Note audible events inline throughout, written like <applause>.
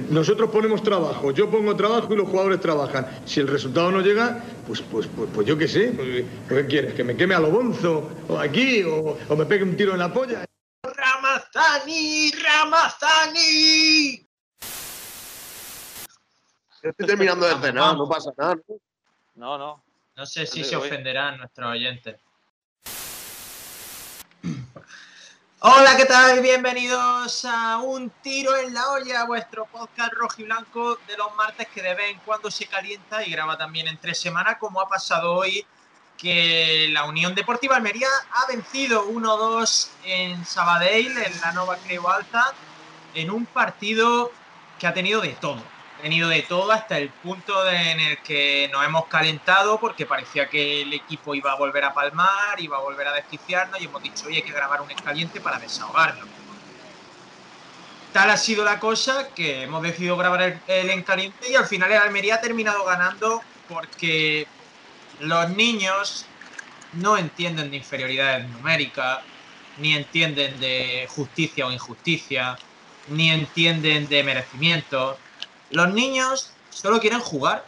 Nosotros ponemos trabajo, yo pongo trabajo y los jugadores trabajan. Si el resultado no llega, pues, pues, pues, pues yo qué sé. Pues, ¿Qué quieres? ¿Que me queme a lo bonzo? ¿O aquí? O, ¿O me pegue un tiro en la polla? ¡Ramazani! ¡Ramazani! Estoy terminando de cenar, no pasa nada. ¿no? No, no. No sé si se ofenderán nuestros oyentes. Hola, ¿qué tal? Bienvenidos a Un Tiro en la Olla, vuestro podcast rojo y blanco de los martes que de vez en cuando se calienta y graba también en tres semanas, como ha pasado hoy, que la Unión Deportiva Almería ha vencido 1-2 en Sabadell, en la Nova Creu Alta, en un partido que ha tenido de todo. Tenido de todo hasta el punto en el que nos hemos calentado porque parecía que el equipo iba a volver a palmar, iba a volver a desquiciarnos y hemos dicho, oye, hay que grabar un escaliente para desahogarnos. Tal ha sido la cosa que hemos decidido grabar el, el encaliente y al final el Almería ha terminado ganando porque los niños no entienden de inferioridades numéricas, ni entienden de justicia o injusticia, ni entienden de merecimiento. Los niños solo quieren jugar,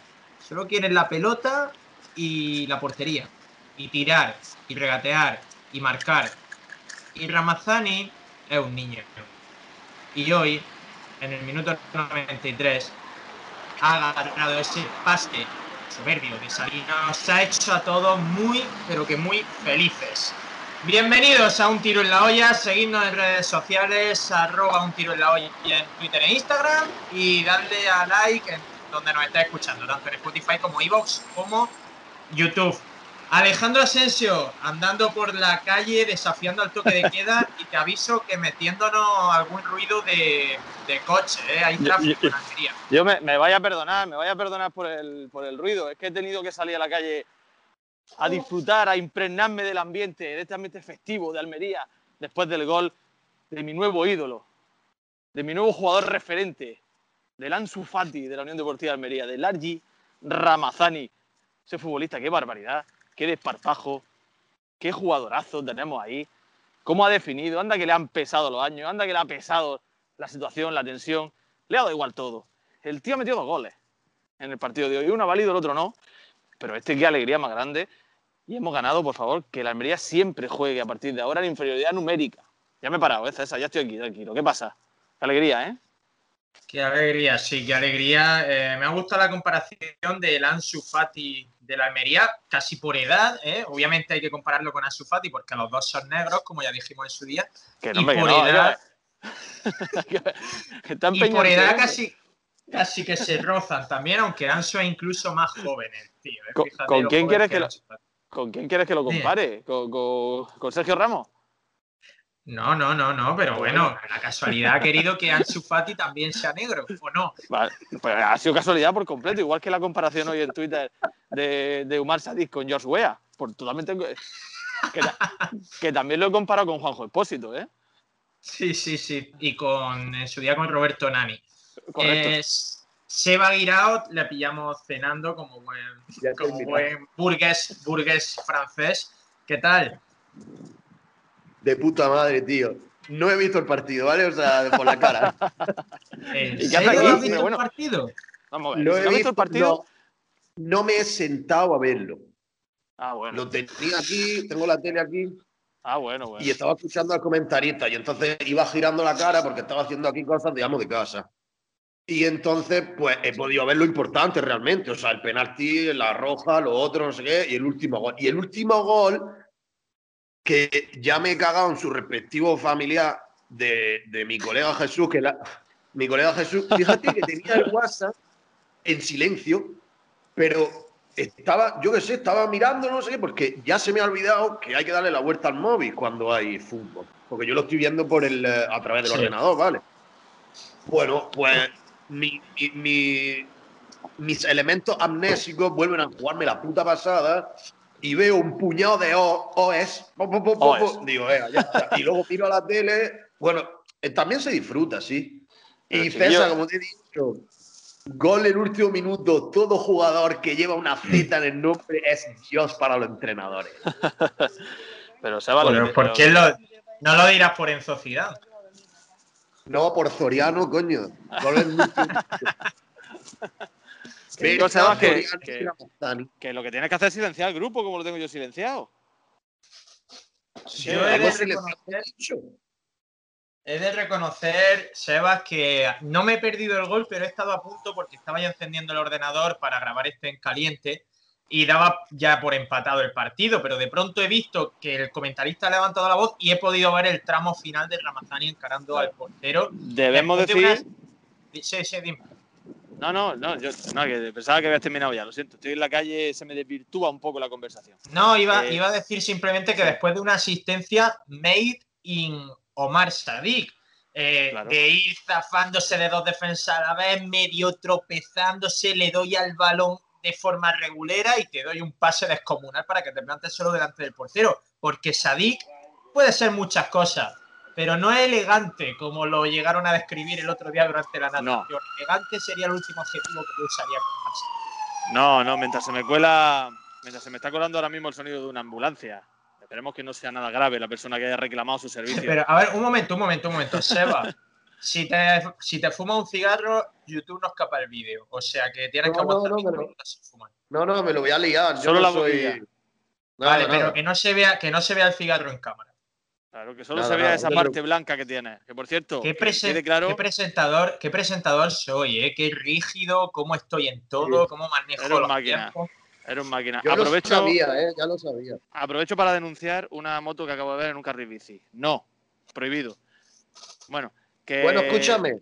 solo quieren la pelota y la portería, y tirar, y regatear, y marcar. Y Ramazani es un niño. Y hoy, en el minuto 93, ha agarrado ese pase soberbio de salir. Nos ha hecho a todos muy, pero que muy felices. Bienvenidos a Un Tiro en la Olla, seguidnos en redes sociales, arroba Un Tiro en la Olla en Twitter e Instagram y dadle a like en donde nos estáis escuchando, tanto en Spotify como Evox como YouTube. Alejandro Asensio, andando por la calle, desafiando al toque de queda y te aviso que metiéndonos algún ruido de, de coche, ¿eh? hay tráfico en Almería. Yo me, me vaya a perdonar, me vaya a perdonar por el, por el ruido. Es que he tenido que salir a la calle a disfrutar, a impregnarme del ambiente, de este ambiente festivo de Almería, después del gol de mi nuevo ídolo, de mi nuevo jugador referente, del Ansu Fati de la Unión Deportiva de Almería, del Argi Ramazani. Ese futbolista, qué barbaridad, qué desparpajo, qué jugadorazo tenemos ahí. Cómo ha definido, anda que le han pesado los años, anda que le ha pesado la situación, la tensión. Le ha dado igual todo. El tío ha metido dos goles en el partido de hoy. Uno ha valido, el otro no. Pero este qué alegría más grande. Y hemos ganado, por favor, que la Almería siempre juegue a partir de ahora en inferioridad numérica. Ya me he parado, ¿eh, César? Ya estoy aquí, tranquilo. ¿Qué pasa? Qué alegría, ¿eh? Qué alegría, sí, qué alegría. Eh, me ha gustado la comparación del Ansu Fati de la Almería, casi por edad. ¿eh? Obviamente hay que compararlo con Ansu Fati porque los dos son negros, como ya dijimos en su día. Que Y no, hombre, que por no. edad- <laughs> Y por edad ser- casi, casi que se rozan también, aunque Ansu es incluso más joven, el tío. ¿eh? ¿Con- quién quieres que que lo-. ¿Con quién quieres que lo compare? ¿Con, con- con Sergio Ramos? No, no, no, no, pero bueno, la casualidad ha querido que Ansu Fati también sea negro, ¿o no? Vale, pues ha sido casualidad por completo, igual que la comparación hoy en Twitter de, de Umar Sadik con George Weah. Por totalmente. Que, que también lo he comparado con Juanjo Espósito, ¿eh? Sí, sí, sí. Y con en su día con Roberto Nani. Correcto. Seba Guirao le pillamos cenando como buen, como buen burgués, burgués francés. ¿Qué tal? De puta madre, tío. No he visto el partido, ¿vale? O sea, por la cara. <laughs> ¿En ¿Y qué hace serio aquí? has visto bueno. el partido? Vamos a ver. Lo ¿si he no visto visto, el partido? No, no me he sentado a verlo. Ah, bueno. Lo tenía aquí, tengo la tele aquí Ah, bueno, bueno. y estaba escuchando al comentarista y entonces iba girando la cara porque estaba haciendo aquí cosas, digamos, de casa. Y entonces, pues he podido ver lo importante realmente. O sea, el penalti, la roja, lo otro, no sé qué, y el último gol. Y el último gol, que ya me he cagado en su respectivo familiar de, de mi colega Jesús, que la, mi colega Jesús, fíjate que tenía el WhatsApp en silencio, pero estaba, yo qué sé, estaba mirando, no sé qué, porque ya se me ha olvidado que hay que darle la vuelta al móvil cuando hay fútbol. Porque yo lo estoy viendo por el, eh, a través del Sí. ordenador, ¿vale? Bueno, pues mi- mi- mi- mis elementos amnésicos vuelven a jugarme la puta pasada y veo un puñado de O- OS. po, po, po, po, OS. Digo, venga, ya está. Y luego miro a la tele. Bueno, eh, también se disfruta, sí. Pero, Y César, como te he dicho, gol en último minuto. Todo jugador que lleva una Z en el nombre es Dios para los entrenadores. <laughs> Pero se va Pero, ¿Por qué lo- no lo dirás por Enzo Zidane? No, por Zoriano, coño. Golden <laughs> Que digo, Sebas, que, que, que lo que tienes que hacer es silenciar el grupo, como lo tengo yo silenciado. Yo he de, reconocer, he de reconocer, Sebas, que no me he perdido el gol, pero he estado a punto porque estaba ya encendiendo el ordenador para grabar este en caliente y daba ya por empatado el partido, pero de pronto he visto que el comentarista ha levantado la voz y he podido ver el tramo final de Ramazani encarando al portero. Debemos decir. Sí, sí, dime. No, no, no, yo no, que pensaba que habías terminado ya, lo siento. Estoy en la calle, se me desvirtúa un poco la conversación. No, iba, eh, iba a decir simplemente que después de una asistencia made in Omar Sadik, eh, de ir zafándose de dos defensas a la vez, medio tropezándose, le doy al balón de forma regulera y te doy un pase descomunal para que te plantes solo delante del portero. Porque Sadik puede ser muchas cosas, pero no es elegante como lo llegaron a describir el otro día durante la natación. Elegante sería el último objetivo que yo usaría con No, no, mientras se me cuela, mientras se me está colando ahora mismo el sonido de una ambulancia. Esperemos que no sea nada grave la persona que haya reclamado su servicio. Pero, a ver, un momento, un momento, un momento. Seba, <laughs> si te, si te fumas un cigarro, YouTube no escapa el vídeo. O sea que tienes que aguantar no, no, no, no, me lo voy a liar. Solo la soy... vale, pero que no, se vea, que no se vea el cigarro en cámara. Claro, que solo se vea esa parte blanca que tiene. Que por cierto, qué, claro... qué presentador, qué presentador soy, ¿eh? Qué rígido, cómo estoy en todo, cómo manejo Eres los máquina. tiempos. Eres un máquina. Yo aprovecho, lo sabía, ¿eh? ya lo sabía. Aprovecho para denunciar una moto que acabo de ver en un carril bici. No, prohibido. Bueno, que... Bueno, escúchame.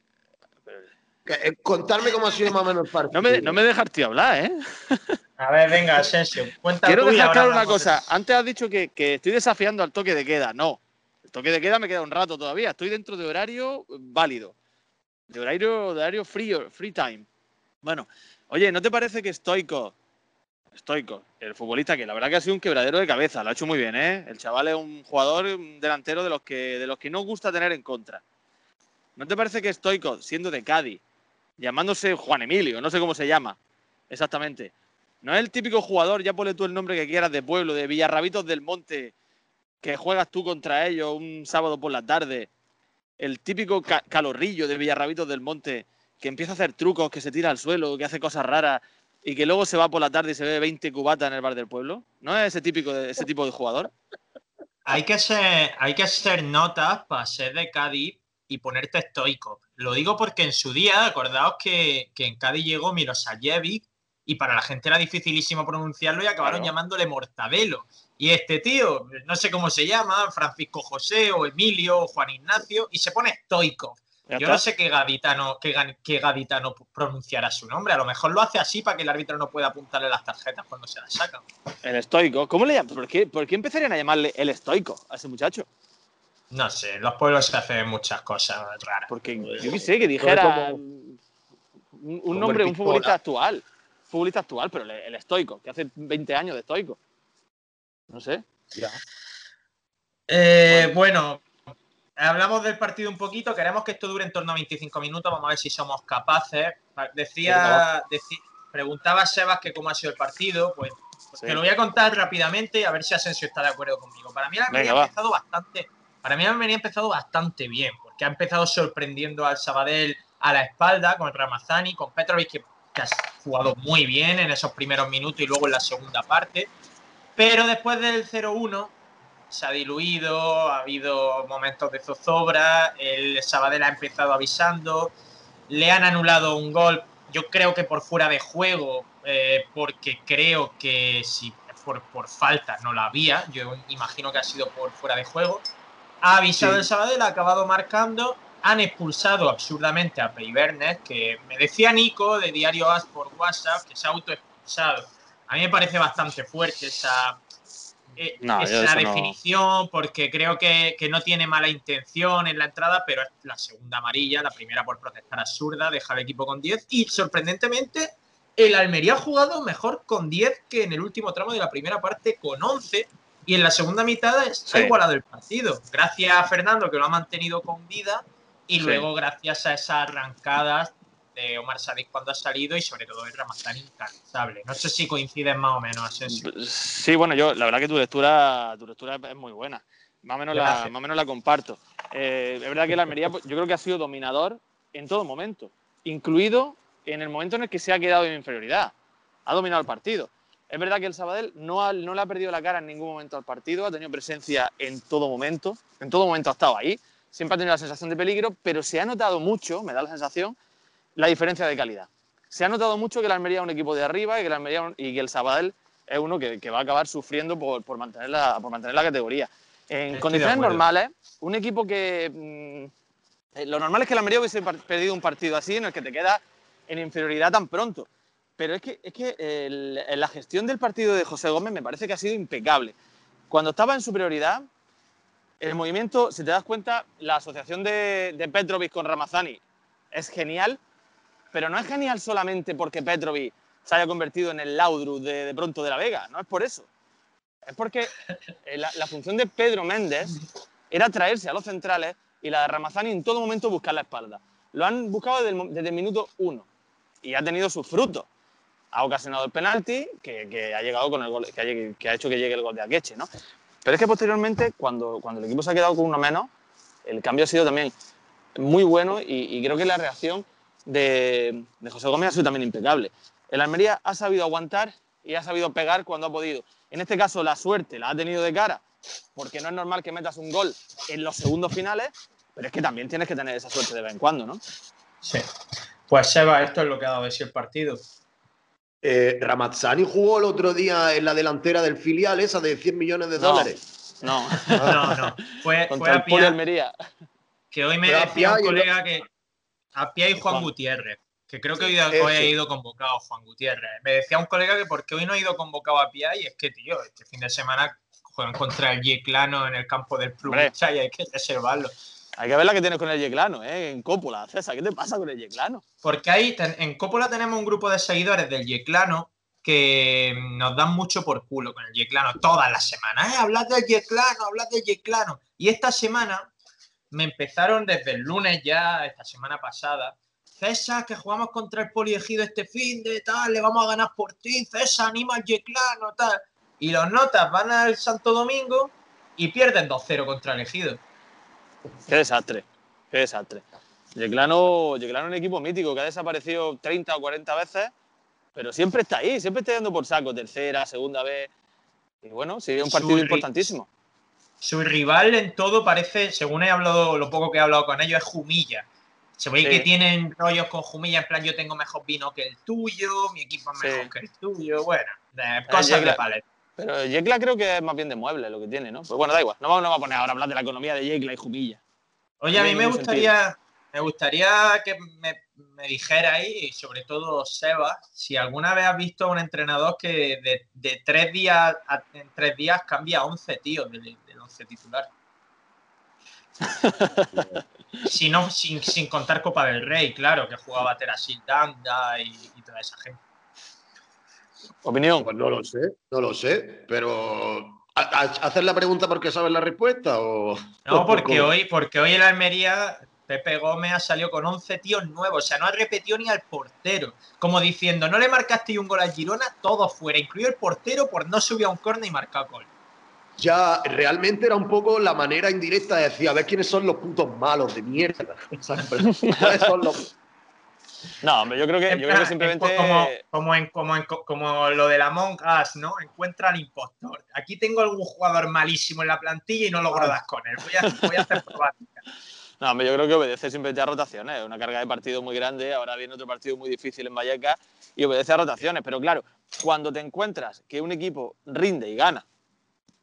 Eh, contarme cómo ha sido más o menos el partido. No me, no me dejas tío hablar, ¿eh? <laughs> A ver, venga, Asensio, cuéntame. Quiero dejar claro una cosa. Antes has dicho que, que estoy desafiando al toque de queda. No. El toque de queda me queda un rato todavía. Estoy dentro de horario válido. De horario, de horario free, free time. Bueno, oye, ¿no te parece que Stoico, Stoico, el futbolista que la verdad que ha sido un quebradero de cabeza, lo ha hecho muy bien, ¿eh? El chaval es un jugador, un delantero de los que, de los que no gusta tener en contra. ¿No te parece que Stoico, siendo de Cádiz, llamándose Juan Emilio, no sé cómo se llama exactamente, no es el típico jugador, ya ponle tú el nombre que quieras, de pueblo, de Villarrabitos del Monte, que juegas tú contra ellos un sábado por la tarde, el típico ca- calorrillo de Villarrabitos del Monte, que empieza a hacer trucos, que se tira al suelo, que hace cosas raras y que luego se va por la tarde y se ve 20 cubatas en el bar del pueblo? ¿No es ese, típico de, ese tipo de jugador? Hay que ser, hay que hacer notas para ser de Cádiz y ponerte estoico. Lo digo porque en su día, acordaos que, que en Cádiz llegó Milosajevic y para la gente era dificilísimo pronunciarlo y acabaron Claro. llamándole Mortadelo. Y este tío, no sé cómo se llama, Francisco José o Emilio o Juan Ignacio, y se pone estoico. Yo está. no sé qué gaditano, qué, qué gaditano pronunciará su nombre. A lo mejor lo hace así para que el árbitro no pueda apuntarle las tarjetas cuando se las sacan. El estoico. ¿Cómo le llaman? ¿Por qué, ¿Por qué empezarían a llamarle el estoico a ese muchacho? No sé, en los pueblos se hacen muchas cosas raras. Porque yo qué sé, que dijera como- un, un como nombre, un futbolista actual. Futbolista actual, pero el, el estoico, que hace 20 años de estoico. No sé. Eh, bueno, hablamos del partido un poquito. Queremos que esto dure en torno a 25 minutos. Vamos a ver si somos capaces. Decía, deci- preguntaba Sebas que cómo ha sido el partido. Pues Sí. te lo voy a contar rápidamente y a ver si Asensio está de acuerdo conmigo. Para mí la Venga, ha empezado bastante. Para mí Almería ha empezado bastante bien, porque ha empezado sorprendiendo al Sabadell a la espalda con Ramazani, con Petrovic, que, que ha jugado muy bien en esos primeros minutos y luego en la segunda parte. Pero después del 0-1 se ha diluido, ha habido momentos de zozobra, el Sabadell ha empezado avisando, le han anulado un gol, yo creo que por fuera de juego, eh, porque creo que si por, por falta no la había, yo imagino que ha sido por fuera de juego. Ha avisado Sí. el Sabadell, ha acabado marcando, han expulsado absurdamente a Peibernes, que me decía Nico de Diario As por WhatsApp que se ha autoexpulsado. A mí me parece bastante fuerte esa, eh, No, yo esa eso no- definición, porque creo que, que no tiene mala intención en la entrada, pero es la segunda amarilla, la primera por protestar absurda, deja al equipo con 10 y sorprendentemente el Almería ha jugado mejor con 10 que en el último tramo de la primera parte con 11 y en la segunda mitad está Sí. igualado el partido. Gracias a Fernando que lo ha mantenido con vida y Sí. luego gracias a esas arrancadas de Omar Sadik cuando ha salido y sobre todo de Ramazán incansable. No sé si coinciden más o menos, Asensio. Sí, bueno, yo la verdad que tu lectura, tu lectura es muy buena. Más o menos, la, más o menos la comparto. Eh, es verdad que el Almería, pues, yo creo que ha sido dominador en todo momento, incluido en el momento en el que se ha quedado en inferioridad. Ha dominado el partido. Es verdad que el Sabadell no, no le ha perdido la cara en ningún momento al partido, ha tenido presencia en todo momento, en todo momento ha estado ahí, siempre ha tenido la sensación de peligro, pero se ha notado mucho, me da la sensación, la diferencia de calidad. Se ha notado mucho que el Almería es un equipo de arriba y que el, Almería, y que el Sabadell es uno que, que va a acabar sufriendo por, por, mantener, la, por mantener la categoría. En Estoy condiciones normales, un equipo que... mm, eh, lo normal es que el Almería hubiese perdido un partido así en el que te queda en inferioridad tan pronto. Pero es que, es que la gestión del partido de José Gómez me parece que ha sido impecable. Cuando estaba en superioridad, el movimiento, si te das cuenta, la asociación de, Petrovic con Ramazani es genial, pero no es genial solamente porque Petrovic se haya convertido en el Laudrup de, pronto de la Vega, no es por eso. Es porque eh, la, la función de Pedro Méndez era traerse a los centrales y la de Ramazani en todo momento buscar la espalda. Lo han buscado desde el, desde el minuto uno y ha tenido sus frutos. Ha ocasionado el penalti que, que ha llegado con el gol, que ha, que ha hecho que llegue el gol de Akeche, ¿no? Pero es que posteriormente, cuando, cuando el equipo se ha quedado con uno menos, el cambio ha sido también muy bueno y, y creo que la reacción de, de José Gómez ha sido también impecable. El Almería ha sabido aguantar y ha sabido pegar cuando ha podido. En este caso, la suerte la ha tenido de cara, porque no es normal que metas un gol en los segundos finales, pero es que también tienes que tener esa suerte de vez en cuando, ¿no? Sí. Pues Seba, esto es lo que ha dado de sí el partido. Eh, Ramazzani jugó el otro día en la delantera del filial, esa de 100 millones de dólares. No, No, no. <laughs> Fue, fue contra a Pia, Almería. que hoy me decía un colega que a Pia y Juan Juan. Gutiérrez, que creo que hoy, hoy ha ido convocado Juan Gutiérrez. Me decía un colega que por qué hoy no ha ido convocado a Pia y es que, tío, este fin de semana juegan contra el Yeclano en el campo del. Plucha y hay que reservarlo. Hay que ver la que tienes con el Yeclano, ¿eh? En Cópula. César, ¿qué te pasa con el Yeclano? Porque ahí en Coppola tenemos un grupo de seguidores del Yeclano que nos dan mucho por culo con el Yeclano todas las semanas. ¿eh? Hablad del Yeclano, hablad del Yeclano. Y esta semana me empezaron desde el lunes ya, esta semana pasada. César, que jugamos contra el Poliegido este fin de tal, le vamos a ganar por ti. César, anima al Yeclano, tal. Y los notas van al Santo Domingo y pierden 2-0 contra el Ejido. Qué desastre, qué desastre. Yeclano, Yeclano es un equipo mítico que ha desaparecido 30 o 40 veces, pero siempre está ahí, siempre está dando por saco, tercera, segunda vez. Y bueno, es un partido Su importantísimo. Su rival en todo parece, según he hablado, lo poco que he hablado con ellos, es Jumilla. Se ve Sí. que tienen rollos con Jumilla, en plan, yo tengo mejor vino que el tuyo, mi equipo es Sí. mejor que el tuyo, bueno, cosas de paleta. Pero Yecla creo que es más bien de muebles lo que tiene, ¿no? Pues bueno, da igual, no vamos, no vamos a poner ahora a hablar de la economía de Yecla y Jumilla. Oye, a mí me gustaría, me gustaría que me, me dijerais, y sobre todo Seba, si alguna vez has visto a un entrenador que de, de tres días a- en tres días cambia a 11 tíos del, del 11 titular. <laughs> si no, sin, sin contar Copa del Rey, claro, que jugaba Terasil Danda y, y toda esa gente. Opinión. Pues no lo sé, no lo sé, pero ¿a- a- ¿hacer la pregunta porque sabes la respuesta o...? No, <laughs> porque cómo? hoy, porque hoy el Almería, Pepe Gómez ha salido con 11 tíos nuevos, o sea, no ha repetido ni al portero. Como diciendo, no le marcaste un gol al Girona, todo fuera, incluido el portero por no subir a un córner y marcar gol. Ya realmente era un poco la manera indirecta de decir, a ver quiénes son los putos malos de mierda. <laughs> O sea, pero, ¿cuáles son los- No, hombre, yo creo que, En yo creo que plan, simplemente. en- como, como, en, como, en- como lo de la Among Us, ¿no? Encuentra al impostor. Aquí tengo algún jugador malísimo en la plantilla y no logro dar con él. Voy a, voy a hacer pruebas. <laughs> No, hombre, yo creo que obedece simplemente a rotaciones. Una carga de partido muy grande, ahora viene otro partido muy difícil en Vallecas y obedece a rotaciones. Pero claro, cuando te encuentras que un equipo rinde y gana,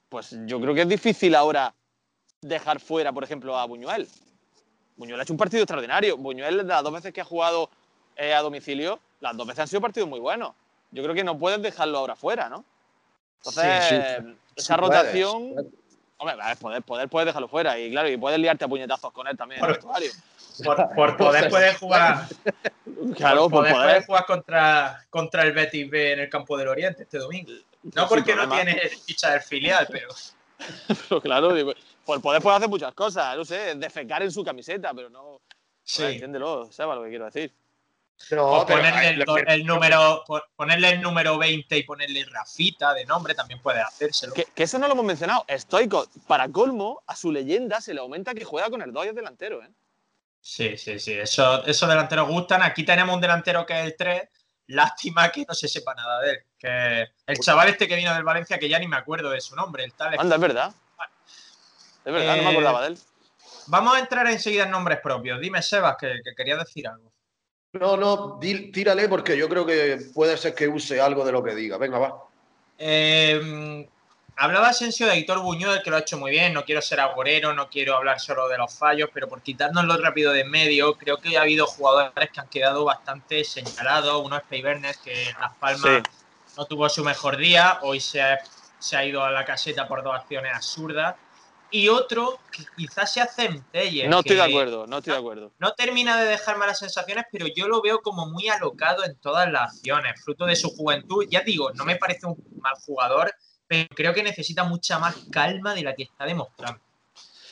pues yo creo que es difícil ahora dejar fuera, por ejemplo, a Buñuel. Buñuel ha hecho un partido extraordinario. Buñuel, las dos veces que ha jugado eh, a domicilio, las dos veces han sido partidos muy buenos. Yo creo que no puedes dejarlo ahora fuera, ¿no? Entonces, Sí, sí, esa sí puedes, rotación. puedes. Hombre, poder, poder puedes dejarlo fuera. Y claro, y puedes liarte a puñetazos con él también en el Por- vestuario. Por, por <laughs> poder puedes jugar, <laughs> Claro, por por poder poder. puedes jugar contra, contra el Betis B en el campo del Oriente este domingo. No porque no problema. tiene ficha del filial, pero Pero <laughs> claro, digo, por poder puede hacer muchas cosas. No sé, defecar en su camiseta, pero no. sí. Entiéndelo, Seba, lo que quiero decir. No, O ponerle, el, que- número, po- ponerle el número 20 y ponerle Rafita de nombre, también puede hacérselo. Que, que eso no lo hemos mencionado. Stoico, para colmo, a su leyenda se le aumenta que juega con el Dodgers delantero, ¿eh? Sí, sí, sí. Eso, esos delanteros gustan. Aquí tenemos un delantero que es el 3. Lástima que no se sepa nada de él. Que el chaval este que vino del Valencia, que ya ni me acuerdo de su nombre, el tal. Anda, es verdad. Es verdad, no me Eh, acordaba de él. Vamos a entrar enseguida en nombres propios. Dime, Sebas, que, que quería decir algo. No, no, di- tírale porque yo creo que puede ser que use algo de lo que diga. Venga, va. Eh, hablaba Asensio de Héctor Buñuel, que lo ha hecho muy bien. No quiero ser agorero, no quiero hablar solo de los fallos, pero por quitárnoslo rápido de en medio, creo que ha habido jugadores que han quedado bastante señalados. Uno es Peibernes, que en Las Palmas Sí. no tuvo su mejor día. Hoy se ha, se ha ido a la caseta por dos acciones absurdas. Y otro que quizás sea Centelles. No estoy de acuerdo, no estoy de acuerdo. No termina de dejar malas sensaciones, pero yo lo veo como muy alocado en todas las acciones, fruto de su juventud. Ya digo, no me parece un mal jugador, pero creo que necesita mucha más calma de la que está demostrando.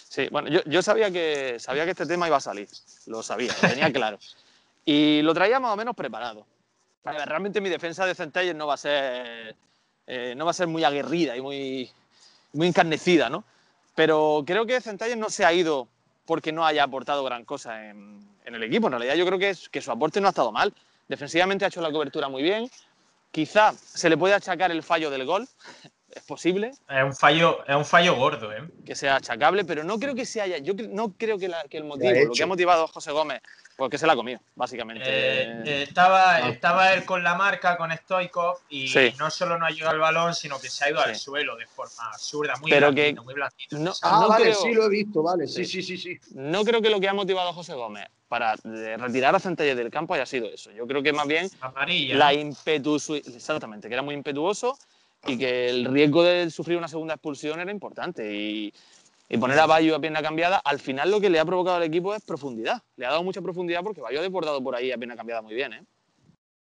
Sí, bueno, yo, yo sabía, que, sabía que este tema iba a salir. Lo sabía, lo tenía claro. Y lo traía más o menos preparado. Realmente mi defensa de Centelles no va a ser, eh, no va a ser muy aguerrida y muy, muy encarnecida, ¿no? Pero creo que Centelles no se ha ido porque no haya aportado gran cosa en, el equipo. En realidad yo creo que, es- que su aporte no ha estado mal. Defensivamente ha hecho la cobertura muy bien. Quizá se le puede achacar el fallo del gol. Es posible, Es un fallo, es un fallo gordo, ¿eh? que sea achacable, pero no creo que se haya. Yo no creo que, la- que el motivo, lo que ha motivado a José Gómez, pues que se la ha comido, básicamente. Eh, eh, estaba, Ah. estaba él con la marca, con Stoikov, y Sí. no solo no ha llegado al balón, sino que se ha ido al Sí. suelo de forma absurda, muy Pero blandito, que- muy blandito. no, Ah, no vale, creo, sí lo he visto, vale. Sí, Sí. sí, sí, no creo que lo que ha motivado a José Gómez para eh, retirar a Centelles del campo haya sido eso. Yo creo que más bien Amarilla. la impetuosidad, exactamente, que era muy impetuoso y que el riesgo de sufrir una segunda expulsión era importante. Y, y poner a Bayo a pierna cambiada, al final lo que le ha provocado al equipo es profundidad. Le ha dado mucha profundidad porque Bayo ha desbordado por ahí a pierna cambiada muy bien, ¿eh?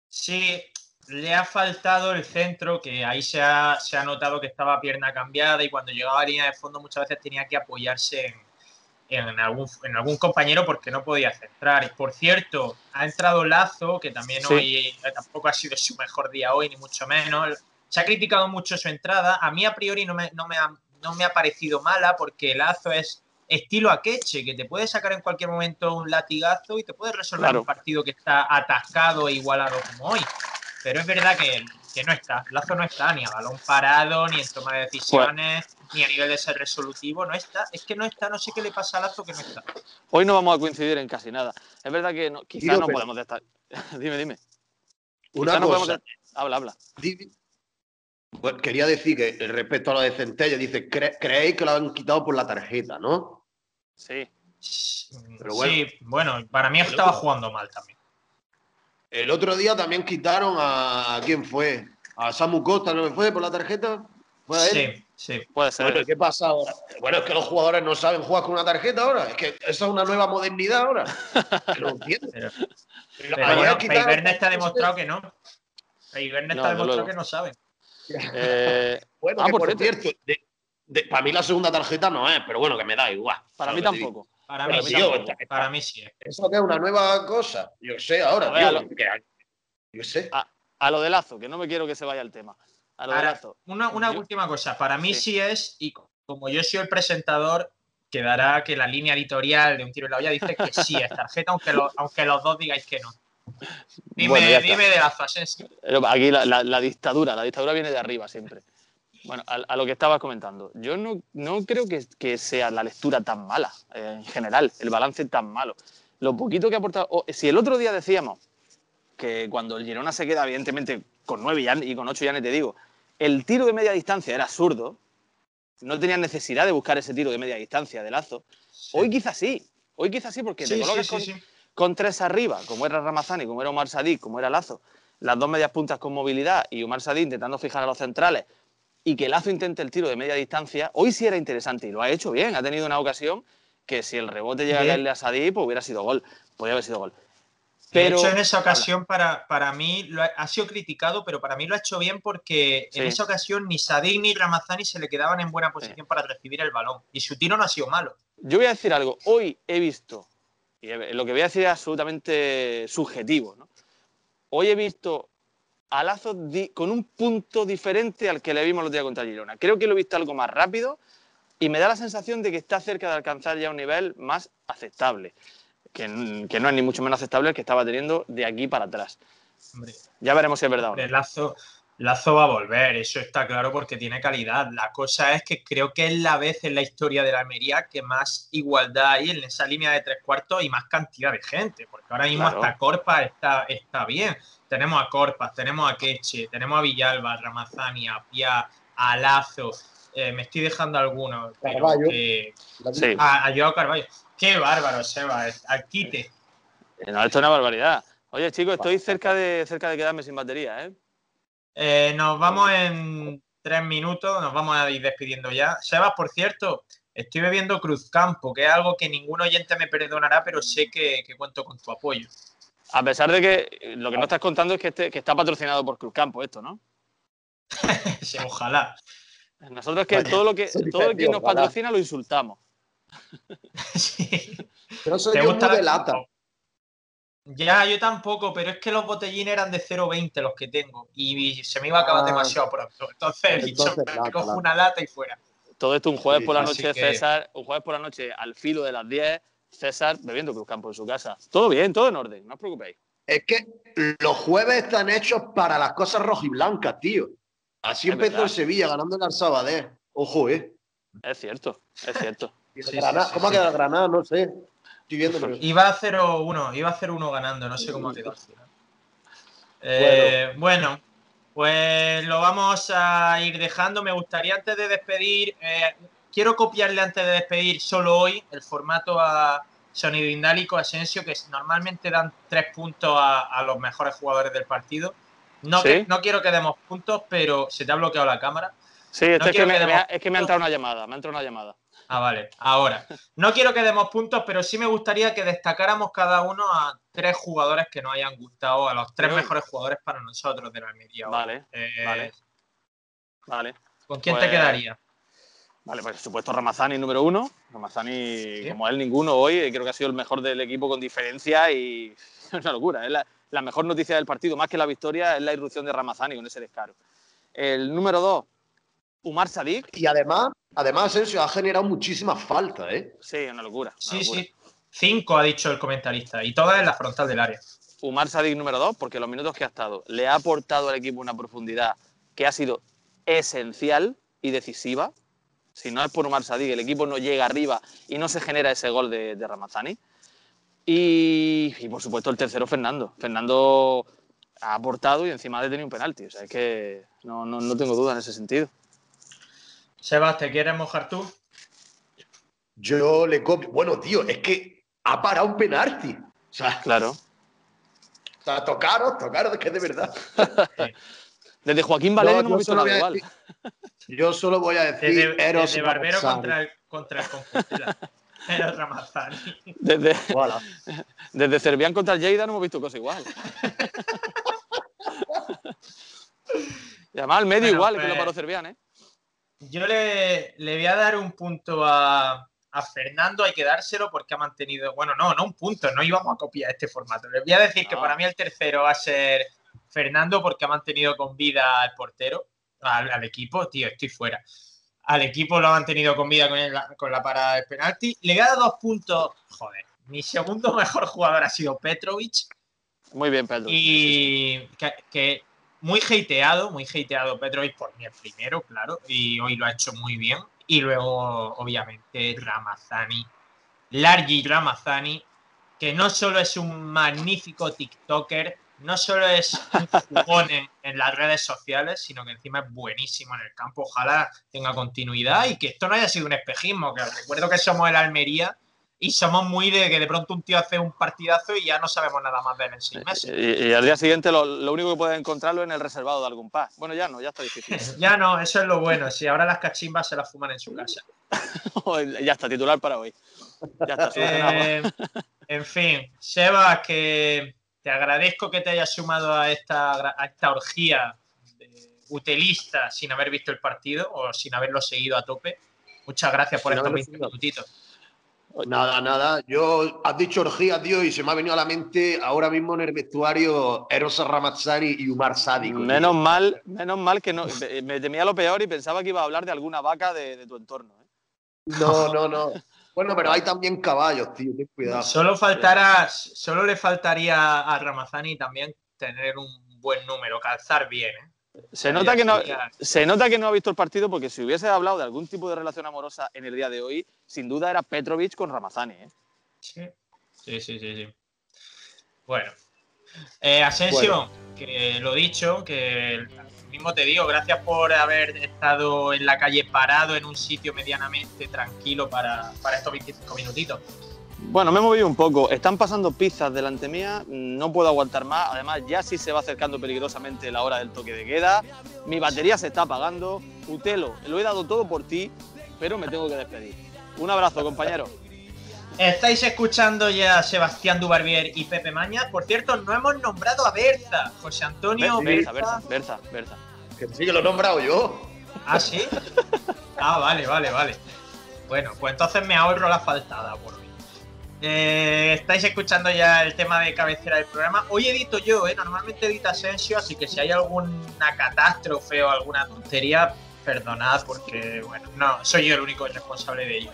Sí, le ha faltado el centro, que ahí se ha, se ha notado que estaba pierna cambiada y cuando llegaba a línea de fondo muchas veces tenía que apoyarse en, en algún, en algún compañero porque no podía centrar. Y por cierto, ha entrado Lazo, que también Sí. hoy tampoco ha sido su mejor día hoy, ni mucho menos. Se ha criticado mucho su entrada. A mí a priori no me, no me, ha, no me ha parecido mala porque Lazo es estilo Akeche, que te puede sacar en cualquier momento un latigazo y te puede resolver Claro. un partido que está atascado e igualado como hoy. Pero es verdad que, que no está, Lazo no está ni a balón parado, ni en toma de decisiones, ni a nivel de ser resolutivo, no está. Es que no está, no sé qué le pasa a Lazo que no está. Hoy no vamos a coincidir en casi nada. Es verdad que no, quizá Tío, no pero- podemos estar. <laughs> dime, dime. Una Quizá no cosa. podemos Habla, habla. Di- Bueno, quería decir que respecto a lo de Centella, dice, "Cre- creéis que lo han quitado por la tarjeta, ¿no? Sí. Pero bueno. Sí, bueno, para mí estaba jugando mal también. El otro día también quitaron a... ¿Quién fue? A Samu Costa, ¿no fue por la tarjeta? ¿Fue a él? Sí, sí. Puede ser. Bueno, ¿y ¿qué pasa ahora? Bueno, es que los jugadores no saben jugar con una tarjeta ahora. Es que esa es una nueva modernidad ahora. <laughs> No entiendo. Pero, Pero pero ayer bueno, quitaron- está demostrado que no. Peibernes No, está demostrado que no sabe. Eh, <laughs> Bueno, Ah, que por por, cierto. cierto, de- de- para mí la segunda tarjeta no es, pero bueno, que me da igual. para ¿sabes mí que tampoco. Para mí, tío, sí. está- para mí sí. es. ¿Eso qué es una nueva cosa? Yo sé ahora, ver, tío. a lo- que- yo sé. A lo de Lazo, que no me quiero que se vaya el tema. A lo de Ahora, Lazo. una última cosa. Para mí Sí. sí. es, y como yo soy el presentador, quedará que la línea editorial de Un Tiro en la Olla dice que sí es tarjeta, aunque, lo- aunque los dos digáis que no. Dime, Bueno, de la Asensio. Pero Aquí la, la- la dictadura, la dictadura viene de arriba siempre. Bueno, a, a lo que estabas comentando, yo no, no creo que, que sea la lectura tan mala, eh, en general, el balance tan malo. Lo poquito que ha aportado. si el otro día decíamos que cuando el Girona se queda, evidentemente, con 9 y, ya- y con 8 ya ni te digo, el tiro de media distancia era absurdo, no tenía necesidad de buscar ese tiro de media distancia de lazo. Hoy quizás sí, hoy quizás sí, porque te colocas sí, con. Con tres arriba, como era Ramazani, como era Omar Sadí, como era Lazo, las dos medias puntas con movilidad y Omar Sadí intentando fijar a los centrales y que Lazo intente el tiro de media distancia, hoy sí era interesante y lo ha hecho bien. Ha tenido una ocasión que si el rebote llega a caerle a Sadí, pues hubiera sido gol. Podría haber sido gol. Pero, de hecho, en esa ocasión, para, para mí, lo ha, ha sido criticado, pero para mí lo ha hecho bien porque en esa ocasión ni Sadik ni Ramazani se le quedaban en buena posición para recibir el balón. Y su tiro no ha sido malo. yo voy a decir algo. Hoy he visto, y lo que voy a decir es absolutamente subjetivo, ¿no? hoy he visto a Lazo con un punto diferente al que le vimos los días contra Girona. Creo que lo he visto algo más rápido y me da la sensación de que está cerca de alcanzar ya un nivel más aceptable, que, que no es ni mucho menos aceptable el que estaba teniendo de aquí para atrás. Hombre, Ya veremos si es verdad o no. hombre, Lazo, Lazo va a volver, eso está claro porque tiene calidad. La cosa es que creo que es la vez en la historia de la Almería que más igualdad hay en esa línea de tres cuartos y más cantidad de gente, porque ahora mismo Claro. hasta Corpa está, está bien. Tenemos a Corpas, tenemos a Queche, tenemos a Villalba, a Ramazani, a Pia, a Lazo. eh, me estoy dejando algunos. pero Carballo. que- Sí. a, a Joao Carballo. Qué bárbaro, Seba. Al quite. Eh, No, esto es una barbaridad. Oye, chicos, estoy cerca de, cerca de quedarme sin batería, ¿eh? Eh, nos vamos en tres minutos, nos vamos a ir despidiendo ya. Sebas, por cierto, estoy bebiendo Cruzcampo, que es algo que ningún oyente me perdonará, pero sé que, que cuento con tu apoyo. A pesar de que lo que no estás contando es que, este- que está patrocinado por Cruzcampo esto, ¿no? <laughs> Sí, Ojalá. Nosotros que Vaya, todo lo que todo el que nos ojalá. patrocina lo insultamos. <laughs> Sí. Pero soy ¿Te yo gusta muy la- de lata. Ya, yo tampoco, pero es que los botellines eran de 0,20 los que tengo y se me iba a acabar Ah. demasiado pronto. Entonces, <laughs> he dicho, me cojo lata. una lata y fuera. Todo esto un jueves Sí, por la noche, que- César, un jueves por la noche al filo de las 10, César bebiendo Cruzcampo en su casa. Todo bien, todo en orden, no os preocupéis. Es que los jueves están hechos para las cosas rojiblancas, tío. Así Es empezó verdad. el Sevilla ganando al Sabadell. Ojo, ¿eh? Es cierto, es cierto. El Sí, sí, ¿Cómo sí. ha quedado el Granada? No sé. Estoy viendo, pero... Iba a 0-1, iba a 0-1 ganando, no sé cómo ha quedado al final. Eh, bueno. pues lo vamos a ir dejando. Me gustaría antes de despedir, eh, quiero copiarle antes de despedir solo hoy el formato a Sonido Indálico, Asensio, que normalmente dan tres puntos a, a los mejores jugadores del partido. No, ¿Sí? que- no quiero que demos puntos, pero se te ha bloqueado la cámara. Sí, No es, que me, que me demos ha, es que me ha entrado una llamada, me ha entrado una llamada. Ah, vale, ahora. No quiero que demos puntos, pero sí me gustaría que destacáramos cada uno a tres jugadores que nos hayan gustado, a los tres mejores jugadores para nosotros de la Almería. Vale, Eh, vale. Vale. ¿Con quién Pues- te quedaría? Vale, pues por supuesto Ramazani número uno. Ramazani, Sí. como él, ninguno hoy. Creo que ha sido el mejor del equipo con diferencia y <laughs> es una locura. Es la, la mejor noticia del partido, más que la victoria, es la irrupción de Ramazani con ese descaro. El número dos, Umar Sadik. Y además, además, Asensio ha generado muchísimas faltas, ¿eh? Sí, una locura. una Sí, locura. sí. Cinco ha dicho el comentarista y todas en la frontal del área. Umar Sadik número dos, porque los minutos que ha estado le ha aportado al equipo una profundidad que ha sido esencial y decisiva. Si no es por Umar Sadik, el equipo no llega arriba y no se genera ese gol de, de Ramazani. Y, y, por supuesto el tercero, Fernando. Fernando ha aportado y encima ha detenido un penalti. O sea, es que no, no, no tengo duda en ese sentido. Sebas, ¿te quieres mojar tú? Yo le copio. Bueno, tío, es que ha parado un penalti. O sea, Claro. o sea tocaros, tocaros, es que de verdad. <laughs> Desde Joaquín Valerio no, yo hemos visto nada igual. Yo solo voy a decir Desde, Eros desde Barbero contra el, contra el Compostela. <laughs> Eros Ramazani. Desde, Voilà. <laughs> desde Cervián contra el Lleida no hemos visto cosa igual. y además al medio Bueno, igual que pues- lo paró Cervián, ¿eh? Yo le, le voy a dar un punto a, a Fernando, hay que dárselo porque ha mantenido, bueno, no, no un punto, no íbamos a copiar este formato. Le voy a decir que No. para mí el tercero va a ser Fernando porque ha mantenido con vida al portero, al, al equipo, tío, estoy fuera. Al equipo lo ha mantenido con vida con, el- con la parada del penalti. Le a dar dos puntos, joder. Mi segundo <laughs> mejor jugador ha sido Petrovic Muy bien, Pedro. y que, que muy hateado, muy hateado Petrovic por mí el primero, claro, y hoy lo ha hecho muy bien. Y luego, obviamente, Ramazani, Largi Ramazani, que no solo es un magnífico TikToker, no solo es un jugón en, en las redes sociales, sino que encima es buenísimo en el campo. Ojalá tenga continuidad y que esto no haya sido un espejismo, que recuerdo que somos el Almería y somos muy de que de pronto un tío hace un partidazo y ya no sabemos nada más de él en seis meses. Y, y al día siguiente lo, lo único que puedes encontrarlo en el reservado de algún par. Bueno, ya no, ya está difícil. <laughs> Ya no, eso es lo bueno. Si ahora las cachimbas se las fuman en su casa. <laughs> ya está, titular para hoy. Ya está. Eh, en fin, Sebas, que te agradezco que te hayas sumado a esta, a esta orgía de utilista sin haber visto el partido o sin haberlo seguido a tope. Muchas gracias por Sin estos haberlo 20 seguido. minutitos. Nada, nada. Yo, has dicho orgía, tío, y se me ha venido a la mente ahora mismo en el vestuario Eros Ramazzani y Umar Sádico. tío. Menos mal, menos mal que no. Me temía lo peor y pensaba que iba a hablar de alguna vaca de, de tu entorno. ¿eh? No, no, no. Bueno, pero hay también caballos, tío, ten cuidado. Solo faltará, solo le faltaría a Ramazani también tener un buen número, calzar bien. ¿eh? Se nota, que no, se nota que no ha visto el partido porque si hubiese hablado de algún tipo de relación amorosa en el día de hoy, sin duda era Petrovic con Ramazani. ¿eh? Sí, sí, sí, sí. sí. Bueno. Eh, Asensio, que lo dicho, que mismo te digo, gracias por haber estado en la calle parado en un sitio medianamente tranquilo para, para estos 25 minutitos. Bueno, me he movido un poco. Están pasando pizzas delante mía, no puedo aguantar más. Además, ya sí se va acercando peligrosamente la hora del toque de queda. Mi batería se está apagando. Utelo, lo he dado todo por ti, pero me tengo que despedir. Un abrazo, compañero. Estáis escuchando ya a Sebastián Dubarbier y Pepe Mañas. Por cierto, no hemos nombrado a Berza. José Antonio Berza, Berza. Berza. Que sí, que lo he nombrado yo. ¿Ah, sí? Ah, vale, vale, vale. Bueno, pues entonces me ahorro la faltada por. Eh, estáis escuchando ya el tema de cabecera del programa. Hoy edito yo, ¿eh? Normalmente edita Asensio, así que si hay alguna catástrofe o alguna tontería, perdonad porque, bueno, no, soy yo el único responsable de ello.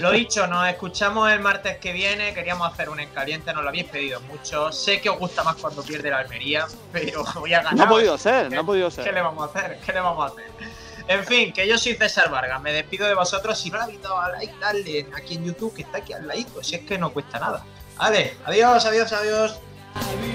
Lo <laughs> dicho, nos escuchamos el martes que viene. Queríamos hacer un escaliente, nos lo habéis pedido mucho. Sé que os gusta más cuando pierde la Almería, pero <laughs> voy a ganar. No ha podido ser, no ha podido ¿Qué ser. le vamos a hacer? ¿Qué le vamos a hacer? En fin, que yo soy César Vargas, me despido de vosotros. Si no le habéis dado a like, dale aquí en YouTube, que está aquí al ladito, si es que no cuesta nada. Vale, adiós, adiós, adiós. Adiós.